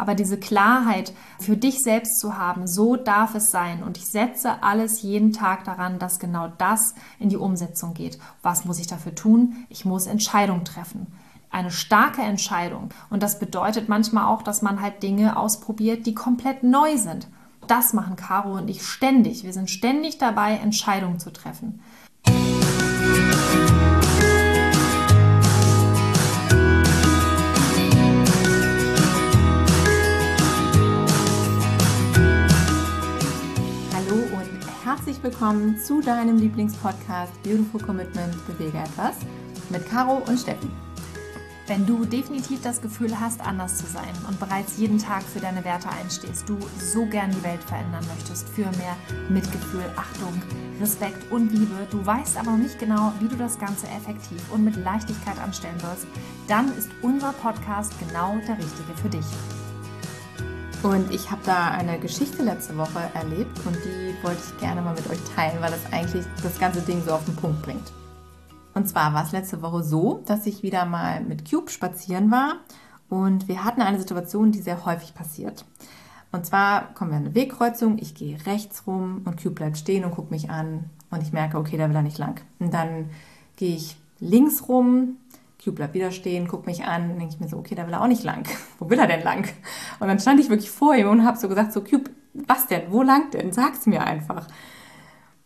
Aber diese Klarheit für dich selbst zu haben, so darf es sein. Und ich setze alles jeden Tag daran, dass genau das in die Umsetzung geht. Was muss ich dafür tun? Ich muss Entscheidungen treffen eine starke Entscheidung. Und das bedeutet manchmal auch, dass man halt Dinge ausprobiert, die komplett neu sind. Das machen Caro und ich ständig. Wir sind ständig dabei, Entscheidungen zu treffen. Herzlich willkommen zu deinem Lieblingspodcast Beautiful Commitment Bewege etwas mit Caro und Steffen. Wenn du definitiv das Gefühl hast, anders zu sein und bereits jeden Tag für deine Werte einstehst, du so gern die Welt verändern möchtest, für mehr Mitgefühl, Achtung, Respekt und Liebe, du weißt aber noch nicht genau, wie du das Ganze effektiv und mit Leichtigkeit anstellen sollst, dann ist unser Podcast genau der richtige für dich. Und ich habe da eine Geschichte letzte Woche erlebt und die wollte ich gerne mal mit euch teilen, weil das eigentlich das ganze Ding so auf den Punkt bringt. Und zwar war es letzte Woche so, dass ich wieder mal mit Cube spazieren war und wir hatten eine Situation, die sehr häufig passiert. Und zwar kommen wir an eine Wegkreuzung, ich gehe rechts rum und Cube bleibt stehen und guckt mich an und ich merke, okay, da will er nicht lang. Und dann gehe ich links rum, Cube bleibt wieder stehen, guckt mich an, denke ich mir so, okay, da will er auch nicht lang. Wo will er denn lang? Und dann stand ich wirklich vor ihm und habe so gesagt, so Cube, was denn? Wo lang denn? Sag's mir einfach.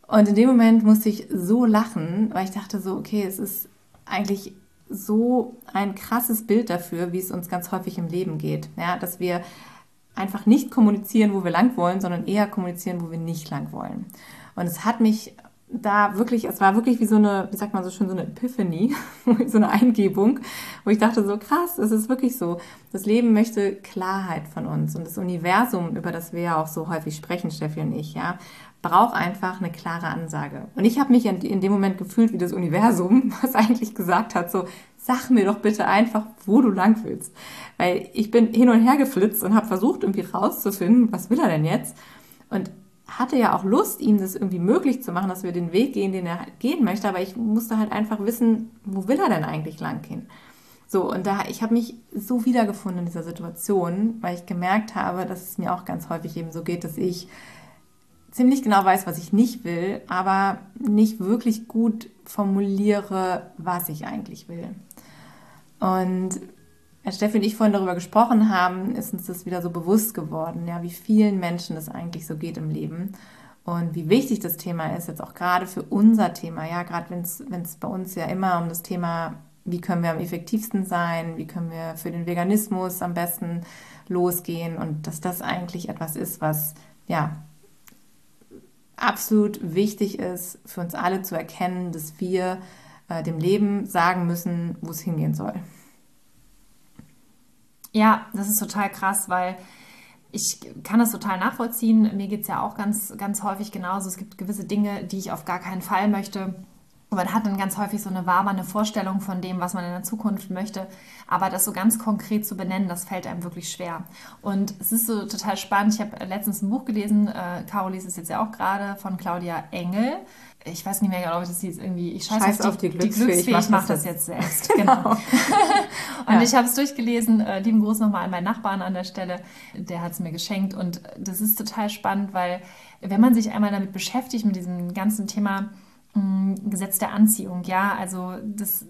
Und in dem Moment musste ich so lachen, weil ich dachte so, okay, es ist eigentlich so ein krasses Bild dafür, wie es uns ganz häufig im Leben geht. Ja, dass wir einfach nicht kommunizieren, wo wir lang wollen, sondern eher kommunizieren, wo wir nicht lang wollen. Und es hat mich da wirklich, es war wirklich wie so eine, wie sagt man so schön, so eine Epiphany, so eine Eingebung, wo ich dachte so krass, es ist wirklich so. Das Leben möchte Klarheit von uns und das Universum, über das wir ja auch so häufig sprechen, Steffi und ich, ja, braucht einfach eine klare Ansage. Und ich habe mich in dem Moment gefühlt wie das Universum, was eigentlich gesagt hat, so, sag mir doch bitte einfach, wo du lang willst. Weil ich bin hin und her geflitzt und habe versucht, irgendwie rauszufinden, was will er denn jetzt? Und hatte ja auch Lust, ihm das irgendwie möglich zu machen, dass wir den Weg gehen, den er gehen möchte, aber ich musste halt einfach wissen, wo will er denn eigentlich lang gehen? So, und da, ich habe mich so wiedergefunden in dieser Situation, weil ich gemerkt habe, dass es mir auch ganz häufig eben so geht, dass ich ziemlich genau weiß, was ich nicht will, aber nicht wirklich gut formuliere, was ich eigentlich will. Und als Steffi und ich vorhin darüber gesprochen haben, ist uns das wieder so bewusst geworden, ja, wie vielen Menschen es eigentlich so geht im Leben und wie wichtig das Thema ist, jetzt auch gerade für unser Thema, ja, gerade wenn es bei uns ja immer um das Thema, wie können wir am effektivsten sein, wie können wir für den Veganismus am besten losgehen und dass das eigentlich etwas ist, was ja absolut wichtig ist für uns alle zu erkennen, dass wir äh, dem Leben sagen müssen, wo es hingehen soll. Ja, das ist total krass, weil ich kann das total nachvollziehen. Mir geht es ja auch ganz, ganz häufig genauso. Es gibt gewisse Dinge, die ich auf gar keinen Fall möchte man hat dann ganz häufig so eine wabernde Vorstellung von dem, was man in der Zukunft möchte. Aber das so ganz konkret zu benennen, das fällt einem wirklich schwer. Und es ist so total spannend. Ich habe letztens ein Buch gelesen, äh, Caro liest es jetzt ja auch gerade, von Claudia Engel. Ich weiß nicht mehr genau, wie das hieß. Irgendwie, ich scheiße Scheiß auf, die, auf die Glücksfee. Die Glücksfee. Ich, mache das jetzt selbst. Genau. genau. und ja. ich habe es durchgelesen. Äh, lieben Gruß nochmal an meinen Nachbarn an der Stelle. Der hat es mir geschenkt. Und das ist total spannend, weil wenn man sich einmal damit beschäftigt, mit diesem ganzen Thema, Gesetz der Anziehung, ja, also das,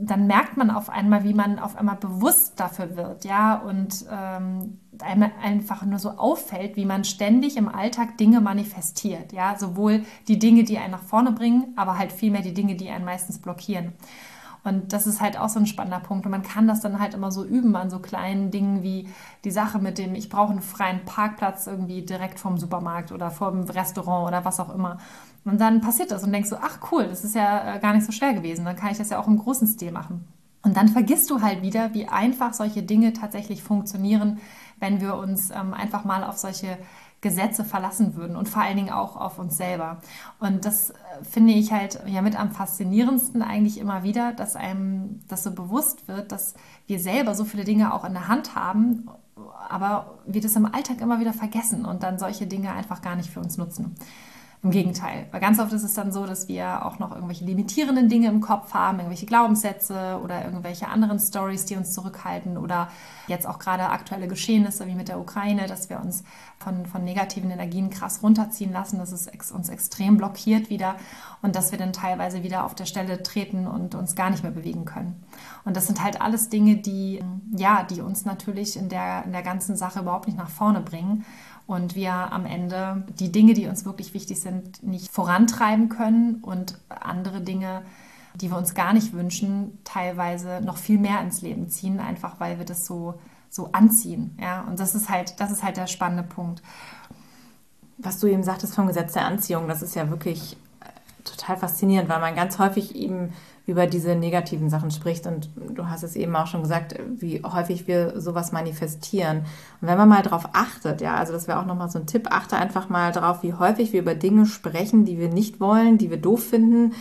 dann merkt man auf einmal, wie man auf einmal bewusst dafür wird, ja, und ähm, einfach nur so auffällt, wie man ständig im Alltag Dinge manifestiert, ja, sowohl die Dinge, die einen nach vorne bringen, aber halt vielmehr die Dinge, die einen meistens blockieren. Und das ist halt auch so ein spannender Punkt. Und man kann das dann halt immer so üben an so kleinen Dingen wie die Sache mit dem, ich brauche einen freien Parkplatz irgendwie direkt vom Supermarkt oder vom Restaurant oder was auch immer. Und dann passiert das und denkst so, ach cool, das ist ja äh, gar nicht so schwer gewesen. Dann kann ich das ja auch im großen Stil machen. Und dann vergisst du halt wieder, wie einfach solche Dinge tatsächlich funktionieren, wenn wir uns ähm, einfach mal auf solche Gesetze verlassen würden und vor allen Dingen auch auf uns selber. Und das äh, finde ich halt ja mit am faszinierendsten eigentlich immer wieder, dass einem das so bewusst wird, dass wir selber so viele Dinge auch in der Hand haben, aber wir das im Alltag immer wieder vergessen und dann solche Dinge einfach gar nicht für uns nutzen. Im Gegenteil. Weil ganz oft ist es dann so, dass wir auch noch irgendwelche limitierenden Dinge im Kopf haben, irgendwelche Glaubenssätze oder irgendwelche anderen Stories, die uns zurückhalten oder jetzt auch gerade aktuelle Geschehnisse wie mit der Ukraine, dass wir uns von, von negativen Energien krass runterziehen lassen, dass es ex uns extrem blockiert wieder und dass wir dann teilweise wieder auf der Stelle treten und uns gar nicht mehr bewegen können. Und das sind halt alles Dinge, die, ja, die uns natürlich in der, in der ganzen Sache überhaupt nicht nach vorne bringen und wir am Ende die Dinge, die uns wirklich wichtig sind, nicht vorantreiben können und andere Dinge, die wir uns gar nicht wünschen, teilweise noch viel mehr ins Leben ziehen, einfach weil wir das so, so anziehen. Ja? Und das ist halt, das ist halt der spannende Punkt. Was du eben sagtest vom Gesetz der Anziehung, das ist ja wirklich total faszinierend, weil man ganz häufig eben über diese negativen Sachen spricht. Und du hast es eben auch schon gesagt, wie häufig wir sowas manifestieren. Und wenn man mal darauf achtet, ja, also das wäre auch nochmal so ein Tipp, achte einfach mal darauf, wie häufig wir über Dinge sprechen, die wir nicht wollen, die wir doof finden.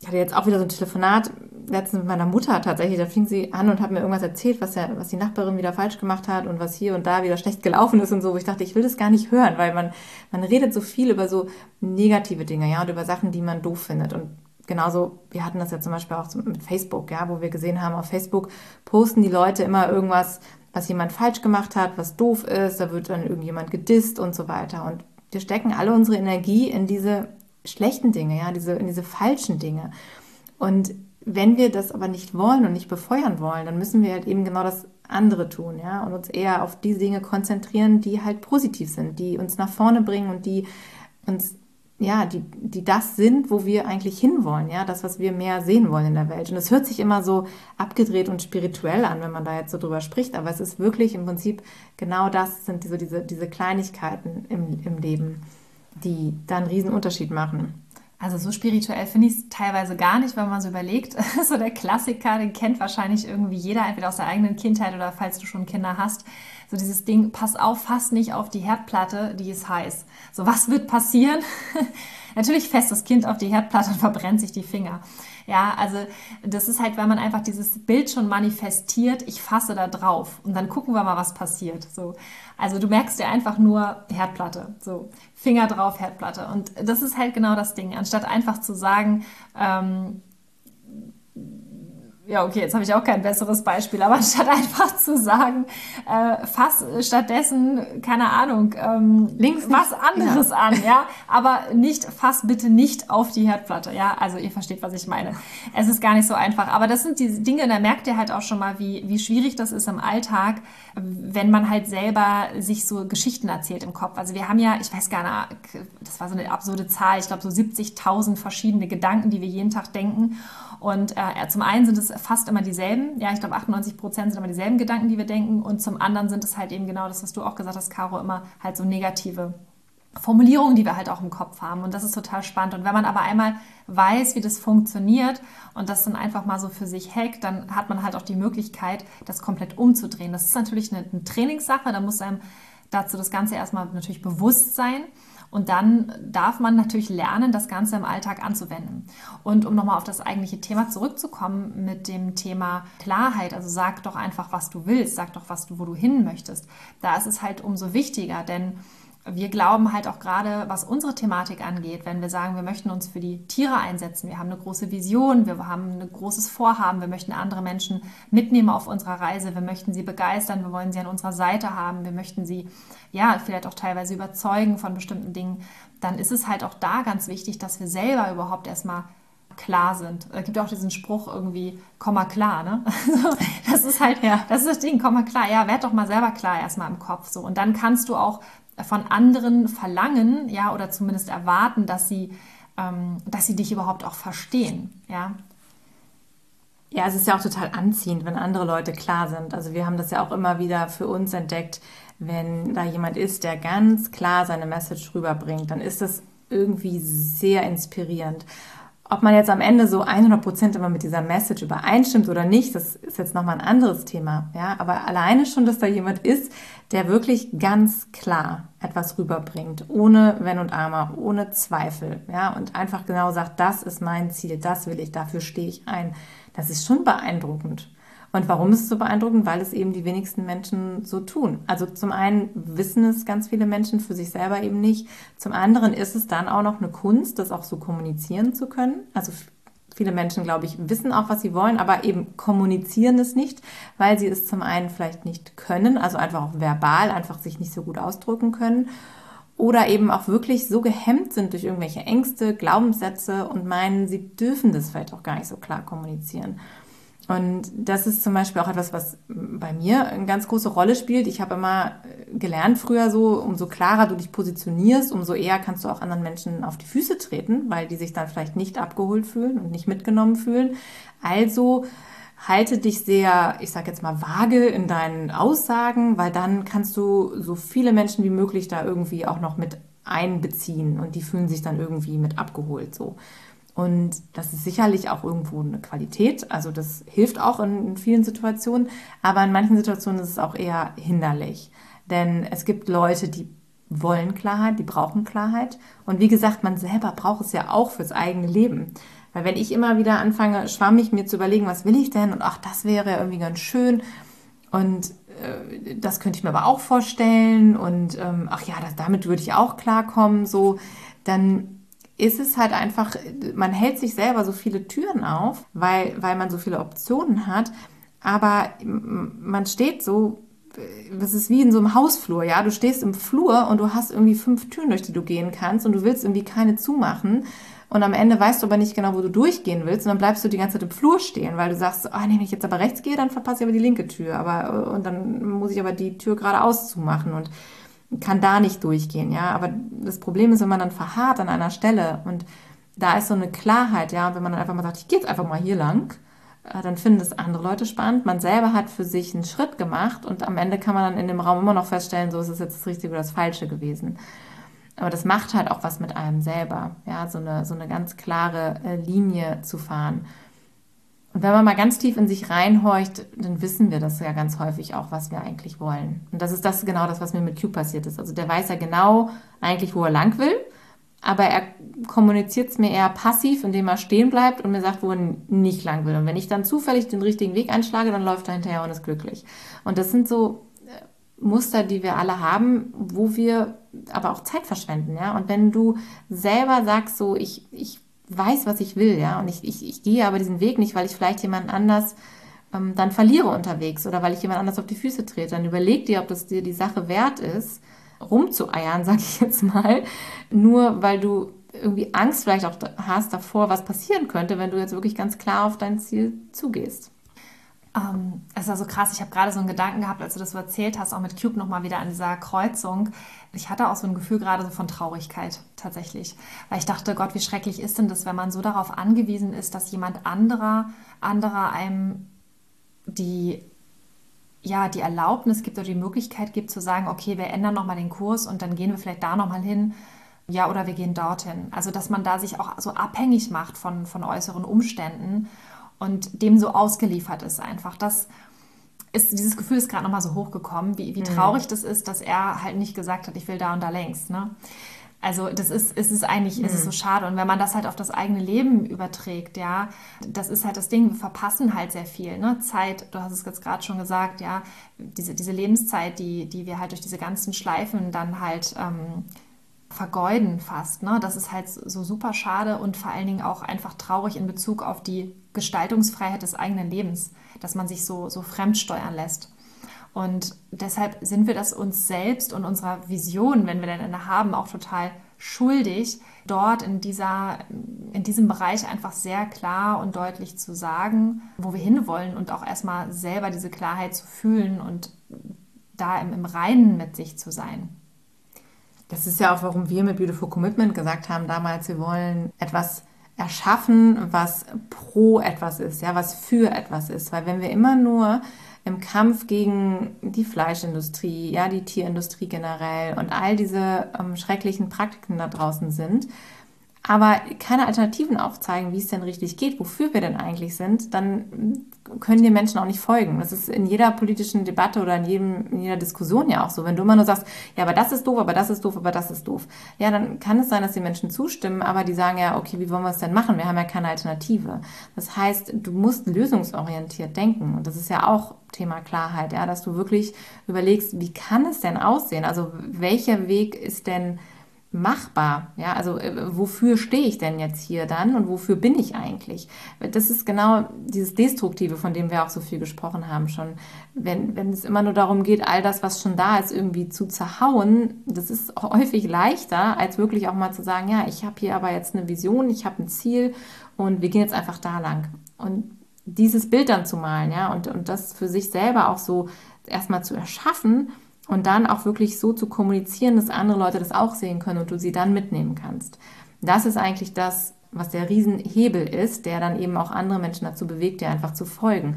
Ich hatte jetzt auch wieder so ein Telefonat letztens mit meiner Mutter tatsächlich. Da fing sie an und hat mir irgendwas erzählt, was, der, was die Nachbarin wieder falsch gemacht hat und was hier und da wieder schlecht gelaufen ist und so. Wo ich dachte, ich will das gar nicht hören, weil man, man redet so viel über so negative Dinge, ja, und über Sachen, die man doof findet. Und genauso, wir hatten das ja zum Beispiel auch mit Facebook, ja, wo wir gesehen haben, auf Facebook posten die Leute immer irgendwas, was jemand falsch gemacht hat, was doof ist, da wird dann irgendjemand gedisst und so weiter. Und wir stecken alle unsere Energie in diese schlechten Dinge, ja, diese, in diese falschen Dinge. Und wenn wir das aber nicht wollen und nicht befeuern wollen, dann müssen wir halt eben genau das andere tun, ja, und uns eher auf die Dinge konzentrieren, die halt positiv sind, die uns nach vorne bringen und die uns ja, die, die das sind, wo wir eigentlich hinwollen, ja, das, was wir mehr sehen wollen in der Welt. Und es hört sich immer so abgedreht und spirituell an, wenn man da jetzt so drüber spricht, aber es ist wirklich im Prinzip genau das sind so diese, diese Kleinigkeiten im, im Leben, die da einen riesen Unterschied machen. Also so spirituell finde ich es teilweise gar nicht, wenn man so überlegt. so der Klassiker, den kennt wahrscheinlich irgendwie jeder, entweder aus der eigenen Kindheit oder falls du schon Kinder hast so dieses Ding, pass auf, fass nicht auf die Herdplatte, die ist heiß. So, was wird passieren? Natürlich fässt das Kind auf die Herdplatte und verbrennt sich die Finger. Ja, also das ist halt, weil man einfach dieses Bild schon manifestiert, ich fasse da drauf und dann gucken wir mal, was passiert. So, also du merkst dir einfach nur Herdplatte, so Finger drauf, Herdplatte. Und das ist halt genau das Ding. Anstatt einfach zu sagen, ähm, ja, okay, jetzt habe ich auch kein besseres Beispiel, aber anstatt einfach zu sagen, äh, fass stattdessen, keine Ahnung, ähm, links was anderes ja. an, ja, aber nicht, fass bitte nicht auf die Herdplatte, ja, also ihr versteht, was ich meine. Es ist gar nicht so einfach, aber das sind die Dinge, da merkt ihr halt auch schon mal, wie, wie schwierig das ist im Alltag, wenn man halt selber sich so Geschichten erzählt im Kopf. Also wir haben ja, ich weiß gar nicht, das war so eine absurde Zahl, ich glaube so 70.000 verschiedene Gedanken, die wir jeden Tag denken und äh, zum einen sind es fast immer dieselben, ja, ich glaube 98 Prozent sind immer dieselben Gedanken, die wir denken. Und zum anderen sind es halt eben genau das, was du auch gesagt hast, Caro, immer halt so negative Formulierungen, die wir halt auch im Kopf haben. Und das ist total spannend. Und wenn man aber einmal weiß, wie das funktioniert und das dann einfach mal so für sich hackt, dann hat man halt auch die Möglichkeit, das komplett umzudrehen. Das ist natürlich eine, eine Trainingssache. Da muss einem dazu das Ganze erstmal natürlich bewusst sein. Und dann darf man natürlich lernen, das Ganze im Alltag anzuwenden. Und um nochmal auf das eigentliche Thema zurückzukommen mit dem Thema Klarheit, also sag doch einfach, was du willst, sag doch, was du, wo du hin möchtest. Da ist es halt umso wichtiger, denn wir glauben halt auch gerade, was unsere Thematik angeht, wenn wir sagen, wir möchten uns für die Tiere einsetzen, wir haben eine große Vision, wir haben ein großes Vorhaben, wir möchten andere Menschen mitnehmen auf unserer Reise, wir möchten sie begeistern, wir wollen sie an unserer Seite haben, wir möchten sie ja vielleicht auch teilweise überzeugen von bestimmten Dingen, dann ist es halt auch da ganz wichtig, dass wir selber überhaupt erstmal klar sind. Es gibt auch diesen Spruch irgendwie, komm mal klar, ne? das ist halt, ja. das ist das Ding, komm mal klar. Ja, werd doch mal selber klar erstmal im Kopf, so. Und dann kannst du auch von anderen verlangen, ja, oder zumindest erwarten, dass sie, ähm, dass sie dich überhaupt auch verstehen, ja. Ja, es ist ja auch total anziehend, wenn andere Leute klar sind. Also wir haben das ja auch immer wieder für uns entdeckt, wenn da jemand ist, der ganz klar seine Message rüberbringt, dann ist das irgendwie sehr inspirierend. Ob man jetzt am Ende so 100% immer mit dieser Message übereinstimmt oder nicht, das ist jetzt nochmal ein anderes Thema. Ja, aber alleine schon, dass da jemand ist, der wirklich ganz klar etwas rüberbringt, ohne Wenn und Aber, ohne Zweifel, ja, und einfach genau sagt, das ist mein Ziel, das will ich, dafür stehe ich ein. Das ist schon beeindruckend. Und warum ist es so beeindruckend? Weil es eben die wenigsten Menschen so tun. Also zum einen wissen es ganz viele Menschen für sich selber eben nicht. Zum anderen ist es dann auch noch eine Kunst, das auch so kommunizieren zu können. Also viele Menschen, glaube ich, wissen auch, was sie wollen, aber eben kommunizieren es nicht, weil sie es zum einen vielleicht nicht können, also einfach auch verbal, einfach sich nicht so gut ausdrücken können. Oder eben auch wirklich so gehemmt sind durch irgendwelche Ängste, Glaubenssätze und meinen, sie dürfen das vielleicht auch gar nicht so klar kommunizieren. Und das ist zum Beispiel auch etwas, was bei mir eine ganz große Rolle spielt. Ich habe immer gelernt früher so, umso klarer du dich positionierst, umso eher kannst du auch anderen Menschen auf die Füße treten, weil die sich dann vielleicht nicht abgeholt fühlen und nicht mitgenommen fühlen. Also halte dich sehr, ich sage jetzt mal, vage in deinen Aussagen, weil dann kannst du so viele Menschen wie möglich da irgendwie auch noch mit einbeziehen und die fühlen sich dann irgendwie mit abgeholt so. Und das ist sicherlich auch irgendwo eine Qualität. Also das hilft auch in, vielen Situationen. Aber in manchen Situationen ist es auch eher hinderlich. Denn es gibt Leute, die wollen Klarheit, die brauchen Klarheit. Und wie gesagt, man selber braucht es ja auch fürs eigene Leben. Weil wenn ich immer wieder anfange, schwammig mir zu überlegen, was will ich denn? Und ach, das wäre irgendwie ganz schön. Und äh, das könnte ich mir aber auch vorstellen. Und ähm, ach ja, das, damit würde ich auch klarkommen. So, dann ist es halt einfach, man hält sich selber so viele Türen auf, weil, weil man so viele Optionen hat. Aber man steht so, das ist wie in so einem Hausflur, ja. Du stehst im Flur und du hast irgendwie fünf Türen, durch die du gehen kannst und du willst irgendwie keine zumachen. Und am Ende weißt du aber nicht genau, wo du durchgehen willst. Und dann bleibst du die ganze Zeit im Flur stehen, weil du sagst, oh, nee, wenn ich jetzt aber rechts gehe, dann verpasse ich aber die linke Tür. Aber, und dann muss ich aber die Tür geradeaus zumachen. Und kann da nicht durchgehen, ja. Aber das Problem ist, wenn man dann verharrt an einer Stelle und da ist so eine Klarheit, ja, wenn man dann einfach mal sagt, ich gehe jetzt einfach mal hier lang, äh, dann finden das andere Leute spannend. Man selber hat für sich einen Schritt gemacht und am Ende kann man dann in dem Raum immer noch feststellen, so ist es jetzt das Richtige oder das Falsche gewesen. Aber das macht halt auch was mit einem selber, ja, so eine, so eine ganz klare äh, Linie zu fahren. Und wenn man mal ganz tief in sich reinhorcht, dann wissen wir das ja ganz häufig auch, was wir eigentlich wollen. Und das ist das genau das, was mir mit Q passiert ist. Also der weiß ja genau eigentlich, wo er lang will, aber er kommuniziert es mir eher passiv, indem er stehen bleibt und mir sagt, wo er nicht lang will. Und wenn ich dann zufällig den richtigen Weg einschlage, dann läuft er hinterher und ist glücklich. Und das sind so äh, Muster, die wir alle haben, wo wir aber auch Zeit verschwenden, ja. Und wenn du selber sagst, so, ich, ich weiß, was ich will, ja. Und ich, ich, ich gehe aber diesen Weg nicht, weil ich vielleicht jemanden anders ähm, dann verliere unterwegs oder weil ich jemand anders auf die Füße trete. Dann überleg dir, ob das dir die Sache wert ist, rumzueiern, sag ich jetzt mal, nur weil du irgendwie Angst vielleicht auch hast davor, was passieren könnte, wenn du jetzt wirklich ganz klar auf dein Ziel zugehst. Ähm, es ist also krass, ich habe gerade so einen Gedanken gehabt, als du das so erzählt hast, auch mit Cube nochmal wieder an dieser Kreuzung. Ich hatte auch so ein Gefühl gerade so von Traurigkeit tatsächlich, weil ich dachte, Gott, wie schrecklich ist denn das, wenn man so darauf angewiesen ist, dass jemand anderer, anderer einem die ja, die Erlaubnis gibt oder die Möglichkeit gibt zu sagen, okay, wir ändern nochmal den Kurs und dann gehen wir vielleicht da nochmal hin. Ja, oder wir gehen dorthin. Also, dass man da sich auch so abhängig macht von, von äußeren Umständen und dem so ausgeliefert ist einfach. Das ist, dieses Gefühl ist gerade nochmal so hochgekommen, wie, wie mhm. traurig das ist, dass er halt nicht gesagt hat, ich will da und da längst. Ne? Also das ist, es ist eigentlich, mhm. ist es so schade. Und wenn man das halt auf das eigene Leben überträgt, ja, das ist halt das Ding, wir verpassen halt sehr viel. Ne? Zeit, du hast es jetzt gerade schon gesagt, ja, diese, diese Lebenszeit, die, die wir halt durch diese ganzen Schleifen dann halt ähm, vergeuden fast. Ne? Das ist halt so super schade und vor allen Dingen auch einfach traurig in Bezug auf die Gestaltungsfreiheit des eigenen Lebens, dass man sich so, so fremd steuern lässt. Und deshalb sind wir das uns selbst und unserer Vision, wenn wir denn eine haben, auch total schuldig, dort in, dieser, in diesem Bereich einfach sehr klar und deutlich zu sagen, wo wir hinwollen und auch erstmal selber diese Klarheit zu fühlen und da im, im Reinen mit sich zu sein. Das ist ja auch, warum wir mit Beautiful Commitment gesagt haben damals, wir wollen etwas erschaffen, was pro etwas ist, ja, was für etwas ist. Weil wenn wir immer nur im Kampf gegen die Fleischindustrie, ja, die Tierindustrie generell und all diese ähm, schrecklichen Praktiken da draußen sind, aber keine Alternativen aufzeigen, wie es denn richtig geht, wofür wir denn eigentlich sind, dann können die Menschen auch nicht folgen. Das ist in jeder politischen Debatte oder in, jedem, in jeder Diskussion ja auch so. Wenn du immer nur sagst, ja, aber das ist doof, aber das ist doof, aber das ist doof, ja, dann kann es sein, dass die Menschen zustimmen, aber die sagen ja, okay, wie wollen wir es denn machen? Wir haben ja keine Alternative. Das heißt, du musst lösungsorientiert denken. Und das ist ja auch Thema Klarheit, ja, dass du wirklich überlegst, wie kann es denn aussehen? Also welcher Weg ist denn machbar? Ja, also äh, wofür stehe ich denn jetzt hier dann und wofür bin ich eigentlich? Das ist genau dieses Destruktive, von dem wir auch so viel gesprochen haben schon. Wenn, wenn es immer nur darum geht, all das, was schon da ist, irgendwie zu zerhauen, das ist häufig leichter, als wirklich auch mal zu sagen, ja, ich habe hier aber jetzt eine Vision, ich habe ein Ziel und wir gehen jetzt einfach da lang. Und dieses Bild dann zu malen, ja, und, und das für sich selber auch so erstmal zu erschaffen, und dann auch wirklich so zu kommunizieren, dass andere Leute das auch sehen können und du sie dann mitnehmen kannst. Das ist eigentlich das, was der Riesenhebel ist, der dann eben auch andere Menschen dazu bewegt, dir einfach zu folgen.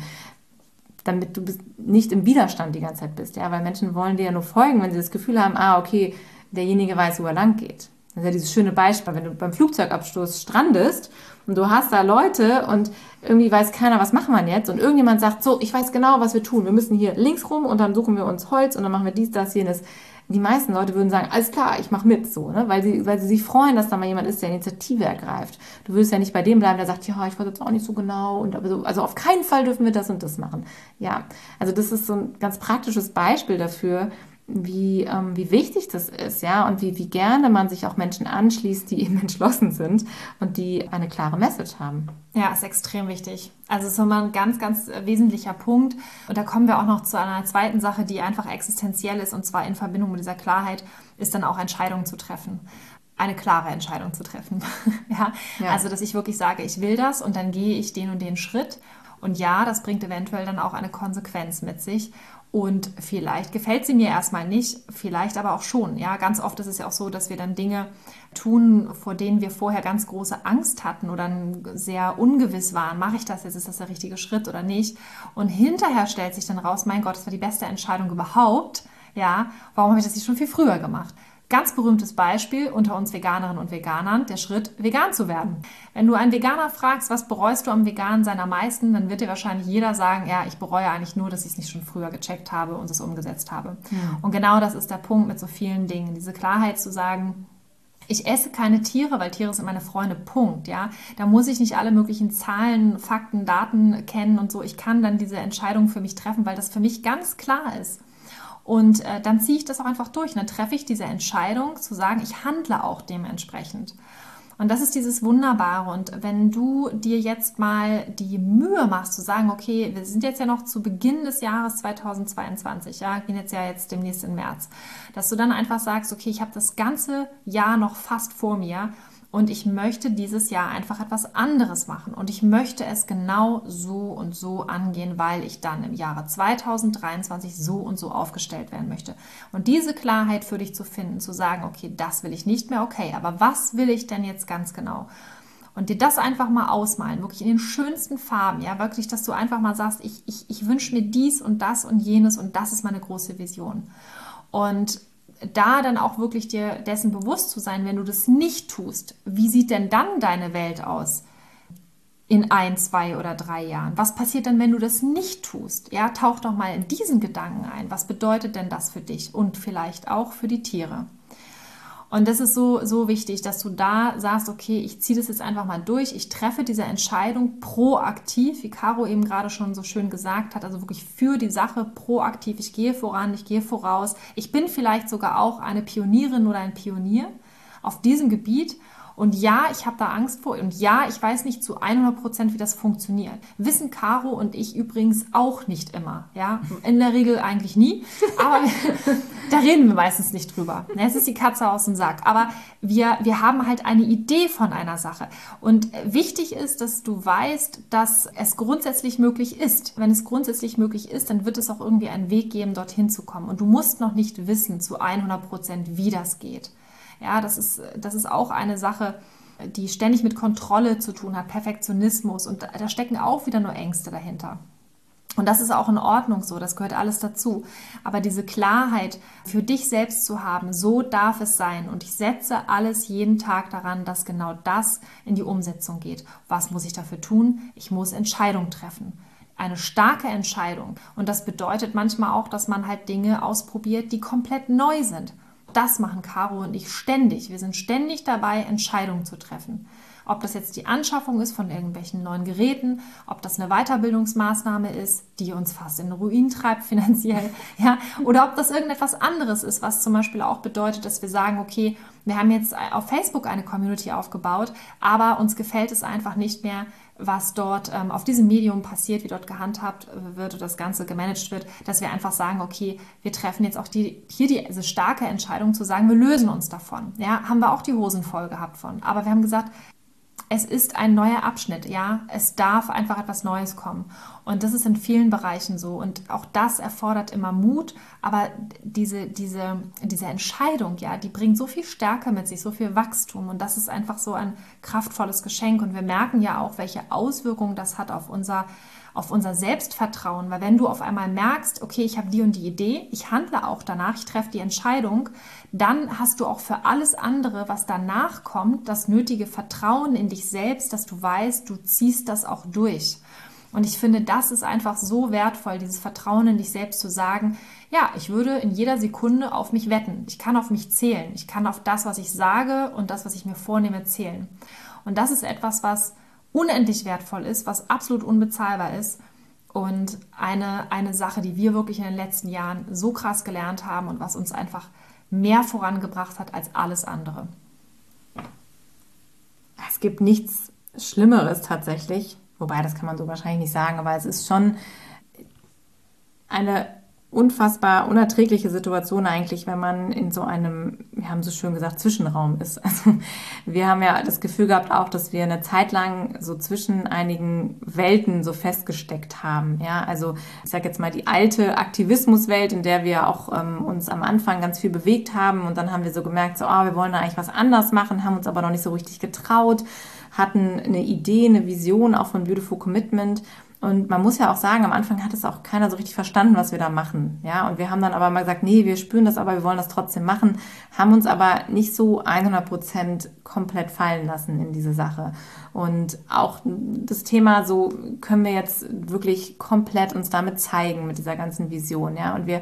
Damit du nicht im Widerstand die ganze Zeit bist, ja, weil Menschen wollen dir ja nur folgen, wenn sie das Gefühl haben, ah, okay, derjenige weiß, wo er lang geht. Das ist ja dieses schöne Beispiel, wenn du beim Flugzeugabstoß strandest und du hast da Leute und irgendwie weiß keiner, was machen wir jetzt und irgendjemand sagt, so, ich weiß genau, was wir tun. Wir müssen hier links rum und dann suchen wir uns Holz und dann machen wir dies, das, jenes. Die meisten Leute würden sagen, alles klar, ich mache mit, so, ne? weil, sie, weil sie sich freuen, dass da mal jemand ist, der Initiative ergreift. Du würdest ja nicht bei dem bleiben, der sagt, ja, ich weiß jetzt auch nicht so genau und so, also auf keinen Fall dürfen wir das und das machen. Ja, also das ist so ein ganz praktisches Beispiel dafür, wie, ähm, wie wichtig das ist, ja, und wie, wie gerne man sich auch Menschen anschließt, die eben entschlossen sind und die eine klare Message haben. Ja, ist extrem wichtig. Also ist immer ein ganz, ganz wesentlicher Punkt. Und da kommen wir auch noch zu einer zweiten Sache, die einfach existenziell ist, und zwar in Verbindung mit dieser Klarheit, ist dann auch Entscheidungen zu treffen eine klare Entscheidung zu treffen. ja? ja? Also, dass ich wirklich sage, ich will das und dann gehe ich den und den Schritt. Und ja, das bringt eventuell dann auch eine Konsequenz mit sich. Und vielleicht gefällt sie mir erstmal nicht, vielleicht aber auch schon. Ja, ganz oft ist es ja auch so, dass wir dann Dinge tun, vor denen wir vorher ganz große Angst hatten oder sehr ungewiss waren. Mache ich das jetzt? Ist das der richtige Schritt oder nicht? Und hinterher stellt sich dann raus, mein Gott, das war die beste Entscheidung überhaupt. Ja, warum habe ich das nicht schon viel früher gemacht? Ganz berühmtes Beispiel unter uns Veganerinnen und Veganern, der Schritt, vegan zu werden. Wenn du einen Veganer fragst, was bereust du am Veganen seiner meisten, dann wird dir wahrscheinlich jeder sagen, ja, ich bereue eigentlich nur, dass ich es nicht schon früher gecheckt habe und es umgesetzt habe. Ja. Und genau das ist der Punkt mit so vielen Dingen. Diese Klarheit zu sagen, ich esse keine Tiere, weil Tiere sind meine Freunde. Punkt. Ja, da muss ich nicht alle möglichen Zahlen, Fakten, Daten kennen und so. Ich kann dann diese Entscheidung für mich treffen, weil das für mich ganz klar ist. Und äh, dann ziehe ich das auch einfach durch. Dann treffe ich diese Entscheidung zu sagen, ich handle auch dementsprechend. Und das ist dieses Wunderbare. Und wenn du dir jetzt mal die Mühe machst, zu sagen, okay, wir sind jetzt ja noch zu Beginn des Jahres 2022, ja, gehen jetzt ja jetzt demnächst in März, dass du dann einfach sagst, okay, ich habe das ganze Jahr noch fast vor mir und ich möchte dieses Jahr einfach etwas anderes machen. Und ich möchte es genau so und so angehen, weil ich dann im Jahre 2023 so und so aufgestellt werden möchte. Und diese Klarheit für dich zu finden, zu sagen, okay, das will ich nicht mehr, okay, aber was will ich denn jetzt ganz genau? Und dir das einfach mal ausmalen, wirklich in den schönsten Farben, ja, wirklich, dass du einfach mal sagst, ich, ich, ich wünsche mir dies und das und jenes und das ist meine große Vision. Und da dann auch wirklich dir dessen bewusst zu sein, wenn du das nicht tust, wie sieht denn dann deine Welt aus? in ein, zwei oder drei Jahren? Was passiert dann, wenn du das nicht tust? Ja, tauch doch mal in diesen Gedanken ein. Was bedeutet denn das für dich und vielleicht auch für die Tiere? Und das ist so, so wichtig, dass du da sagst, okay, ich ziehe das jetzt einfach mal durch. Ich treffe diese Entscheidung proaktiv, wie Caro eben gerade schon so schön gesagt hat, also wirklich für die Sache proaktiv. Ich gehe voran, ich gehe voraus. Ich bin vielleicht sogar auch eine Pionierin oder ein Pionier auf diesem Gebiet und ja, ich habe da Angst vor. Und ja, ich weiß nicht zu 100 Prozent, wie das funktioniert. Wissen Caro und ich übrigens auch nicht immer. Ja, in der Regel eigentlich nie. Aber da reden wir meistens nicht drüber. Es ist die Katze aus dem Sack. Aber wir, wir haben halt eine Idee von einer Sache. Und wichtig ist, dass du weißt, dass es grundsätzlich möglich ist. Wenn es grundsätzlich möglich ist, dann wird es auch irgendwie einen Weg geben, dorthin zu kommen. Und du musst noch nicht wissen zu 100 Prozent, wie das geht. Ja, das ist, das ist auch eine Sache, die ständig mit Kontrolle zu tun hat, Perfektionismus und da, da stecken auch wieder nur Ängste dahinter. Und das ist auch in Ordnung so, das gehört alles dazu. Aber diese Klarheit für dich selbst zu haben, so darf es sein. Und ich setze alles jeden Tag daran, dass genau das in die Umsetzung geht. Was muss ich dafür tun? Ich muss Entscheidungen treffen. Eine starke Entscheidung. Und das bedeutet manchmal auch, dass man halt Dinge ausprobiert, die komplett neu sind. Das machen Caro und ich ständig. Wir sind ständig dabei, Entscheidungen zu treffen. Ob das jetzt die Anschaffung ist von irgendwelchen neuen Geräten, ob das eine Weiterbildungsmaßnahme ist, die uns fast in Ruin treibt finanziell, ja, oder ob das irgendetwas anderes ist, was zum Beispiel auch bedeutet, dass wir sagen, okay, wir haben jetzt auf Facebook eine Community aufgebaut, aber uns gefällt es einfach nicht mehr, was dort ähm, auf diesem Medium passiert, wie dort gehandhabt wird oder das Ganze gemanagt wird, dass wir einfach sagen, okay, wir treffen jetzt auch die, hier die, diese starke Entscheidung zu sagen, wir lösen uns davon. Ja, haben wir auch die Hosen voll gehabt von. Aber wir haben gesagt, es ist ein neuer Abschnitt, ja. Es darf einfach etwas Neues kommen. Und das ist in vielen Bereichen so. Und auch das erfordert immer Mut. Aber diese, diese, diese Entscheidung, ja, die bringt so viel Stärke mit sich, so viel Wachstum. Und das ist einfach so ein kraftvolles Geschenk. Und wir merken ja auch, welche Auswirkungen das hat auf unser auf unser Selbstvertrauen, weil wenn du auf einmal merkst, okay, ich habe die und die Idee, ich handle auch danach, ich treffe die Entscheidung, dann hast du auch für alles andere, was danach kommt, das nötige Vertrauen in dich selbst, dass du weißt, du ziehst das auch durch. Und ich finde, das ist einfach so wertvoll, dieses Vertrauen in dich selbst zu sagen, ja, ich würde in jeder Sekunde auf mich wetten. Ich kann auf mich zählen. Ich kann auf das, was ich sage und das, was ich mir vornehme, zählen. Und das ist etwas, was unendlich wertvoll ist, was absolut unbezahlbar ist und eine, eine Sache, die wir wirklich in den letzten Jahren so krass gelernt haben und was uns einfach mehr vorangebracht hat als alles andere. Es gibt nichts Schlimmeres tatsächlich, wobei das kann man so wahrscheinlich nicht sagen, aber es ist schon eine unfassbar unerträgliche Situation eigentlich, wenn man in so einem, wir haben so schön gesagt, Zwischenraum ist. Also wir haben ja das Gefühl gehabt auch, dass wir eine Zeit lang so zwischen einigen Welten so festgesteckt haben. Ja, also ich sage jetzt mal die alte Aktivismuswelt, in der wir auch ähm, uns am Anfang ganz viel bewegt haben und dann haben wir so gemerkt, so, oh, wir wollen da eigentlich was anders machen, haben uns aber noch nicht so richtig getraut hatten eine Idee, eine Vision auch von Beautiful Commitment und man muss ja auch sagen, am Anfang hat es auch keiner so richtig verstanden, was wir da machen. Ja, und wir haben dann aber mal gesagt, nee, wir spüren das, aber wir wollen das trotzdem machen, haben uns aber nicht so 100 Prozent komplett fallen lassen in diese Sache. Und auch das Thema, so können wir jetzt wirklich komplett uns damit zeigen mit dieser ganzen Vision. Ja, und wir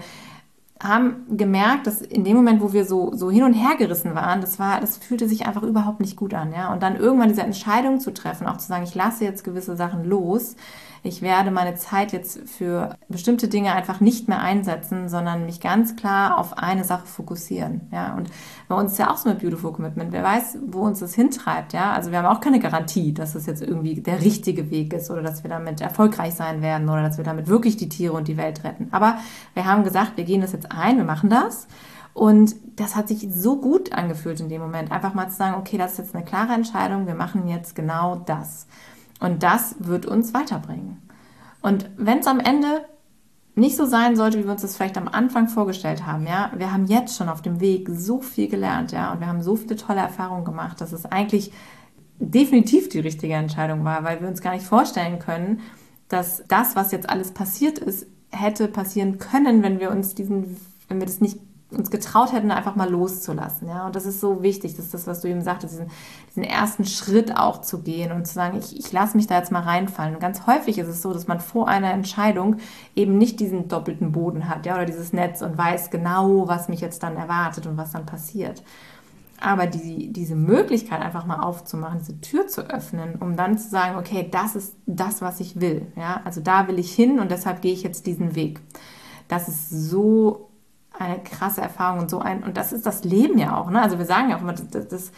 haben gemerkt, dass in dem Moment, wo wir so, so hin und her gerissen waren, das war, das fühlte sich einfach überhaupt nicht gut an, ja. Und dann irgendwann diese Entscheidung zu treffen, auch zu sagen, ich lasse jetzt gewisse Sachen los, ich werde meine Zeit jetzt für bestimmte Dinge einfach nicht mehr einsetzen, sondern mich ganz klar auf eine Sache fokussieren. Ja, und bei uns ist ja auch so mit Beautiful Commitment. Wer weiß, wo uns das hintreibt. Ja, also wir haben auch keine Garantie, dass es jetzt irgendwie der richtige Weg ist oder dass wir damit erfolgreich sein werden oder dass wir damit wirklich die Tiere und die Welt retten. Aber wir haben gesagt, wir gehen das jetzt ein, wir machen das. Und das hat sich so gut angefühlt in dem Moment, einfach mal zu sagen, okay, das ist jetzt eine klare Entscheidung, wir machen jetzt genau das. Und das wird uns weiterbringen. Und wenn es am Ende nicht so sein sollte, wie wir uns das vielleicht am Anfang vorgestellt haben, ja, wir haben jetzt schon auf dem Weg so viel gelernt, ja, und wir haben so viele tolle Erfahrungen gemacht, dass es eigentlich definitiv die richtige Entscheidung war, weil wir uns gar nicht vorstellen können, dass das, was jetzt alles passiert ist, hätte passieren können, wenn wir uns diesen, wenn wir das nicht uns getraut hätten, einfach mal loszulassen. Ja? Und das ist so wichtig, das ist das, was du eben sagtest, diesen, diesen ersten Schritt auch zu gehen und zu sagen, ich, ich lasse mich da jetzt mal reinfallen. Und ganz häufig ist es so, dass man vor einer Entscheidung eben nicht diesen doppelten Boden hat, ja, oder dieses Netz und weiß genau, was mich jetzt dann erwartet und was dann passiert. Aber die, diese Möglichkeit einfach mal aufzumachen, diese Tür zu öffnen, um dann zu sagen, okay, das ist das, was ich will. Ja? Also da will ich hin und deshalb gehe ich jetzt diesen Weg. Das ist so eine krasse Erfahrung und so ein, und das ist das Leben ja auch, ne? Also wir sagen ja auch immer, das, das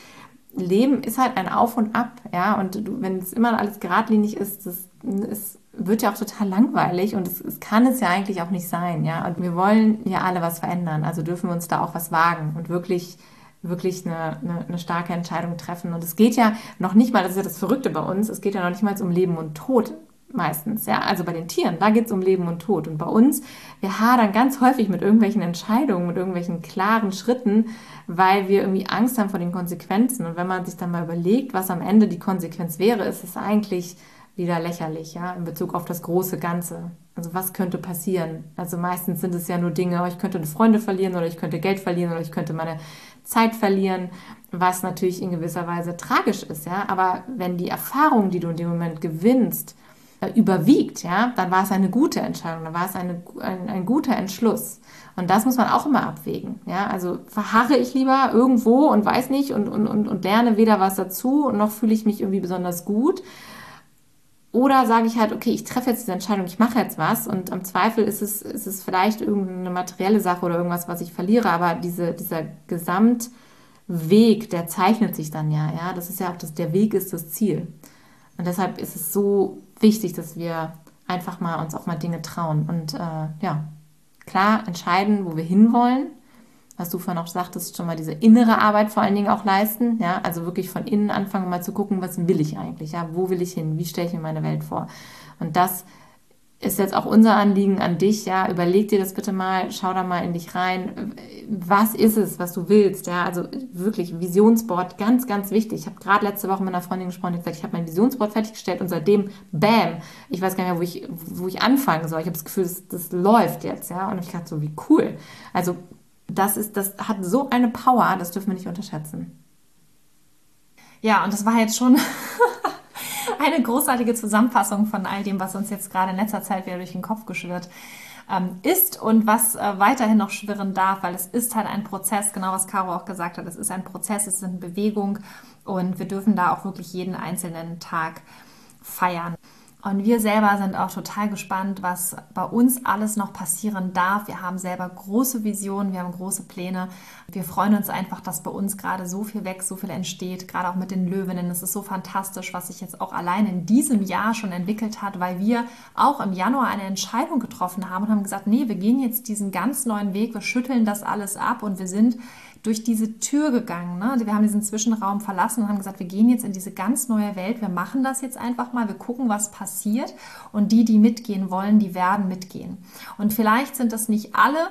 Leben ist halt ein Auf und Ab, ja, und du, wenn es immer alles geradlinig ist, das ist, wird ja auch total langweilig und es, es, kann es ja eigentlich auch nicht sein, ja. Und wir wollen ja alle was verändern, also dürfen wir uns da auch was wagen und wirklich wirklich eine, eine, eine starke Entscheidung treffen. Und es geht ja noch nicht mal, das ist ja das Verrückte bei uns, es geht ja noch nicht mal um Leben und Tod meistens, ja, also bei den Tieren, da geht es um Leben und Tod. Und bei uns, wir hadern ganz häufig mit irgendwelchen Entscheidungen, mit irgendwelchen klaren Schritten, weil wir irgendwie Angst haben vor den Konsequenzen. Und wenn man sich dann mal überlegt, was am Ende die Konsequenz wäre, ist es eigentlich wieder lächerlich, ja, in Bezug auf das große Ganze. Also was könnte passieren? Also meistens sind es ja nur Dinge, oh, ich könnte Freunde verlieren oder ich könnte Geld verlieren oder ich könnte meine Zeit verlieren, was natürlich in gewisser Weise tragisch ist, ja. Aber wenn die Erfahrung, die du in dem Moment gewinnst, überwiegt, ja, dann war es eine gute Entscheidung, dann war es eine, ein, ein guter Entschluss. Und das muss man auch immer abwägen. Ja? Also verharre ich lieber irgendwo und weiß nicht und, und, und, und lerne weder was dazu noch fühle ich mich irgendwie besonders gut oder sage ich halt, okay, ich treffe jetzt diese Entscheidung, ich mache jetzt was und am Zweifel ist es, ist es vielleicht irgendeine materielle Sache oder irgendwas, was ich verliere, aber diese, dieser Gesamtweg, der zeichnet sich dann ja, ja. Das ist ja auch das, der Weg ist das Ziel. Und deshalb ist es so wichtig, dass wir einfach mal uns auch mal Dinge trauen und äh, ja, klar entscheiden, wo wir hinwollen was du vorhin auch sagtest, schon mal diese innere Arbeit vor allen Dingen auch leisten. Ja, also wirklich von innen anfangen, mal zu gucken, was will ich eigentlich? Ja, wo will ich hin? Wie stelle ich mir meine Welt vor? Und das ist jetzt auch unser Anliegen an dich. Ja, überleg dir das bitte mal, schau da mal in dich rein. Was ist es, was du willst? Ja, also wirklich Visionsboard, ganz, ganz wichtig. Ich habe gerade letzte Woche mit einer Freundin gesprochen, die gesagt, ich habe mein Visionsboard fertiggestellt und seitdem, bam, ich weiß gar nicht mehr, wo ich, wo ich anfangen soll. Ich habe das Gefühl, das, das läuft jetzt. Ja, und ich dachte so, wie cool. Also das, ist, das hat so eine Power, das dürfen wir nicht unterschätzen. Ja, und das war jetzt schon eine großartige Zusammenfassung von all dem, was uns jetzt gerade in letzter Zeit wieder durch den Kopf geschwirrt ähm, ist und was äh, weiterhin noch schwirren darf, weil es ist halt ein Prozess, genau was Caro auch gesagt hat, es ist ein Prozess, es ist eine Bewegung und wir dürfen da auch wirklich jeden einzelnen Tag feiern. Und wir selber sind auch total gespannt, was bei uns alles noch passieren darf. Wir haben selber große Visionen, wir haben große Pläne. Wir freuen uns einfach, dass bei uns gerade so viel wächst, so viel entsteht, gerade auch mit den Löwinnen. Es ist so fantastisch, was sich jetzt auch allein in diesem Jahr schon entwickelt hat, weil wir auch im Januar eine Entscheidung getroffen haben und haben gesagt, nee, wir gehen jetzt diesen ganz neuen Weg, wir schütteln das alles ab und wir sind durch diese Tür gegangen. Ne? Wir haben diesen Zwischenraum verlassen und haben gesagt, wir gehen jetzt in diese ganz neue Welt, wir machen das jetzt einfach mal, wir gucken, was passiert und die, die mitgehen wollen, die werden mitgehen. Und vielleicht sind das nicht alle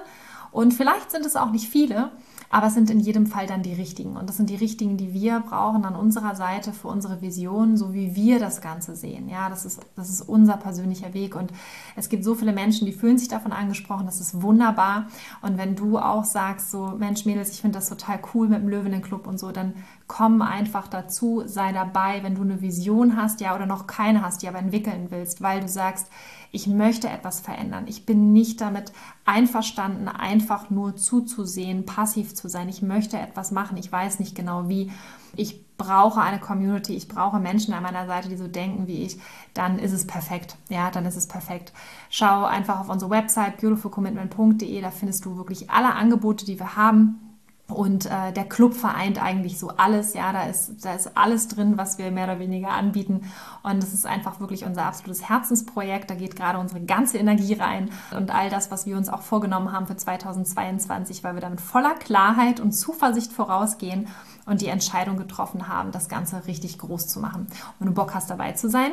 und vielleicht sind es auch nicht viele, aber es sind in jedem Fall dann die richtigen. Und das sind die richtigen, die wir brauchen an unserer Seite für unsere Vision, so wie wir das Ganze sehen. Ja, das ist, das ist unser persönlicher Weg. Und es gibt so viele Menschen, die fühlen sich davon angesprochen. Das ist wunderbar. Und wenn du auch sagst, so, Mensch, Mädels, ich finde das total cool mit dem Löwenenclub und so, dann komm einfach dazu, sei dabei, wenn du eine Vision hast, ja, oder noch keine hast, die aber entwickeln willst, weil du sagst, ich möchte etwas verändern. Ich bin nicht damit einverstanden, einfach nur zuzusehen, passiv zu sein. Ich möchte etwas machen. Ich weiß nicht genau wie. Ich brauche eine Community, ich brauche Menschen an meiner Seite, die so denken wie ich, dann ist es perfekt. Ja, dann ist es perfekt. Schau einfach auf unsere Website beautifulcommitment.de, da findest du wirklich alle Angebote, die wir haben. Und äh, der Club vereint eigentlich so alles. Ja, da ist, da ist alles drin, was wir mehr oder weniger anbieten. Und es ist einfach wirklich unser absolutes Herzensprojekt. Da geht gerade unsere ganze Energie rein und all das, was wir uns auch vorgenommen haben für 2022, weil wir damit voller Klarheit und Zuversicht vorausgehen und die Entscheidung getroffen haben, das Ganze richtig groß zu machen. wenn du Bock hast, dabei zu sein,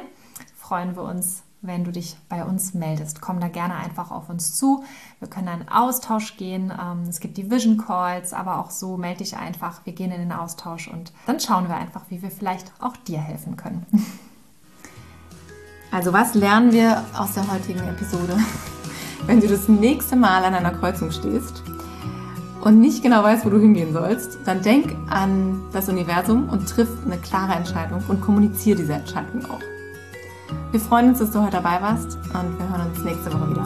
freuen wir uns wenn du dich bei uns meldest. Komm da gerne einfach auf uns zu. Wir können einen Austausch gehen. Ähm, es gibt die Vision Calls, aber auch so melde dich einfach. Wir gehen in den Austausch und dann schauen wir einfach, wie wir vielleicht auch dir helfen können. Also was lernen wir aus der heutigen Episode? Wenn du das nächste Mal an einer Kreuzung stehst und nicht genau weißt, wo du hingehen sollst, dann denk an das Universum und triff eine klare Entscheidung und kommuniziere diese Entscheidung auch. Wir freuen uns, dass du heute dabei warst und wir hören uns nächste Woche wieder.